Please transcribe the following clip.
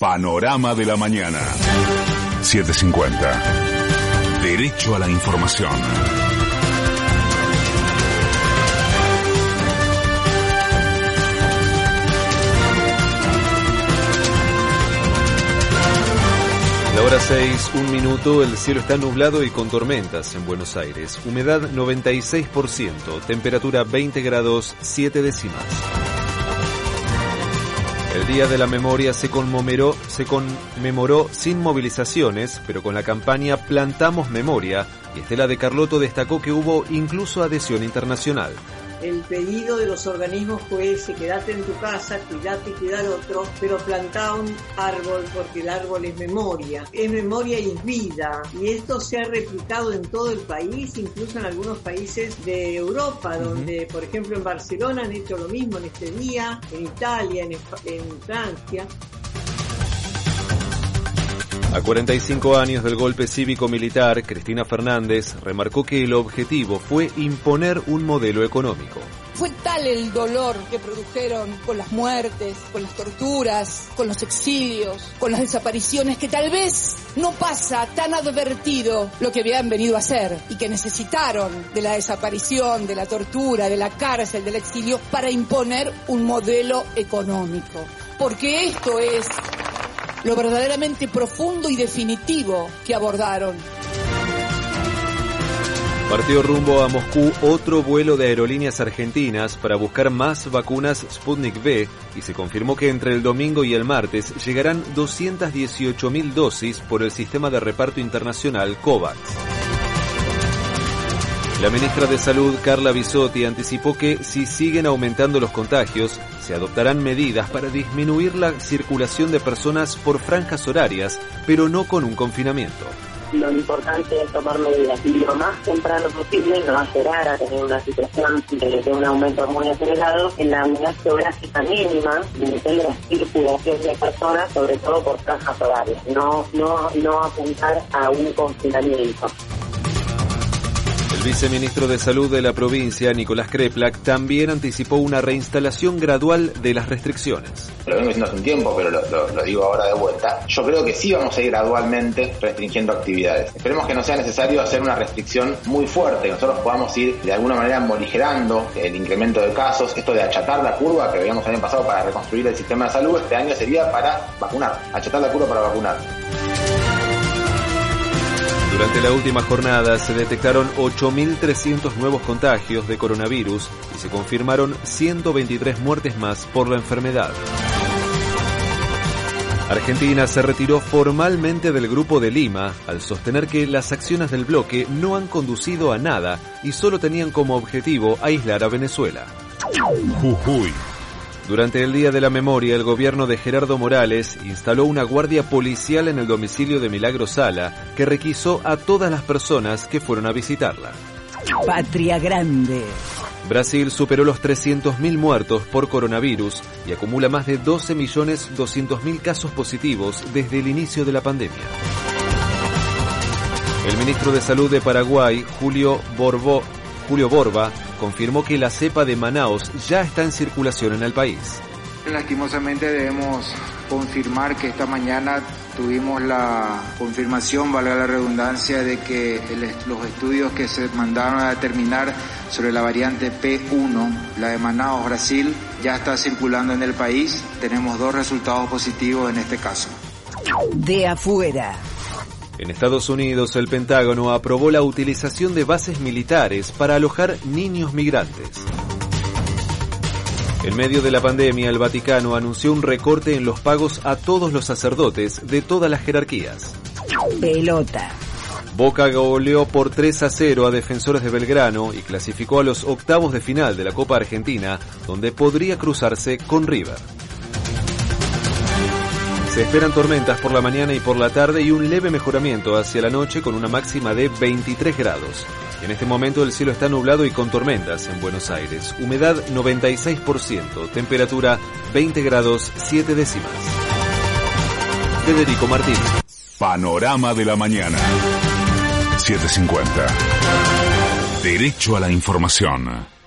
Panorama de la mañana. 750. Derecho a la información. La hora 6, un minuto, el cielo está nublado y con tormentas en Buenos Aires. Humedad 96%, temperatura 20 grados 7 décimas. El Día de la Memoria se conmemoró, sin movilizaciones, pero con la campaña Plantamos Memoria, y Estela de Carlotto destacó que hubo incluso adhesión internacional el pedido de los organismos fue ese, quédate en tu casa, cuídate y cuidar otro, pero plantá un árbol porque el árbol es memoria, es memoria y es vida. Y esto se ha replicado en todo el país, incluso en algunos países de Europa, donde, por ejemplo, en Barcelona han hecho lo mismo en este día, en Italia, en, en Francia. A 45 años del golpe cívico-militar, Cristina Fernández remarcó que el objetivo fue imponer un modelo económico. Fue tal el dolor que produjeron con las muertes, con las torturas, con los exilios, con las desapariciones, que tal vez no pasa tan advertido lo que habían venido a hacer y que necesitaron de la desaparición, de la tortura, de la cárcel, del exilio para imponer un modelo económico. Porque esto es lo verdaderamente profundo y definitivo que abordaron. Partió rumbo a Moscú otro vuelo de aerolíneas argentinas para buscar más vacunas Sputnik V y se confirmó que entre el domingo y el martes llegarán 218.000 dosis por el sistema de reparto internacional COVAX. La ministra de Salud, Carla Bisotti, anticipó que si siguen aumentando los contagios, se adoptarán medidas para disminuir la circulación de personas por franjas horarias, pero no con un confinamiento. Lo importante es tomar medidas y lo más temprano posible, no esperar a tener una situación de, un aumento muy acelerado en la unidad geográfica mínima de la circulación de personas, sobre todo por franjas horarias, no, no, no apuntar a un confinamiento. El viceministro de Salud de la provincia, Nicolás Kreplak, también anticipó una reinstalación gradual de las restricciones. Lo vengo diciendo hace un tiempo, pero lo, digo ahora de vuelta. Yo creo que sí vamos a ir gradualmente restringiendo actividades. Esperemos que no sea necesario hacer una restricción muy fuerte, que nosotros podamos ir de alguna manera morigerando el incremento de casos. Esto de achatar la curva que habíamos el año pasado para reconstruir el sistema de salud, este año sería para vacunar, achatar la curva para vacunar. Durante la última jornada se detectaron 8.300 nuevos contagios de coronavirus y se confirmaron 123 muertes más por la enfermedad. Argentina se retiró formalmente del Grupo de Lima al sostener que las acciones del bloque no han conducido a nada y solo tenían como objetivo aislar a Venezuela. Jujuy. Durante el Día de la Memoria, el gobierno de Gerardo Morales instaló una guardia policial en el domicilio de Milagro Sala que requisó a todas las personas que fueron a visitarla. Patria Grande. Brasil superó los 300.000 muertos por coronavirus y acumula más de 12.200.000 casos positivos desde el inicio de la pandemia. El ministro de Salud de Paraguay, Julio, Borbo, Julio Borba, confirmó que la cepa de Manaos ya está en circulación en el país. Lastimosamente debemos confirmar que esta mañana tuvimos la confirmación, valga la redundancia, de que los estudios que se mandaron a determinar sobre la variante P1, la de Manaus, Brasil, ya está circulando en el país. Tenemos dos resultados positivos en este caso. De afuera. En Estados Unidos, el Pentágono aprobó la utilización de bases militares para alojar niños migrantes. En medio de la pandemia, el Vaticano anunció un recorte en los pagos a todos los sacerdotes de todas las jerarquías. Pelota. Boca goleó por 3 a 0 a defensores de Belgrano y clasificó a los octavos de final de la Copa Argentina, donde podría cruzarse con River. Esperan tormentas por la mañana y por la tarde y un leve mejoramiento hacia la noche con una máxima de 23 grados. En este momento el cielo está nublado y con tormentas en Buenos Aires. Humedad 96%, temperatura 20 grados 7 décimas. Federico Martín. Panorama de la mañana. 750. Derecho a la información.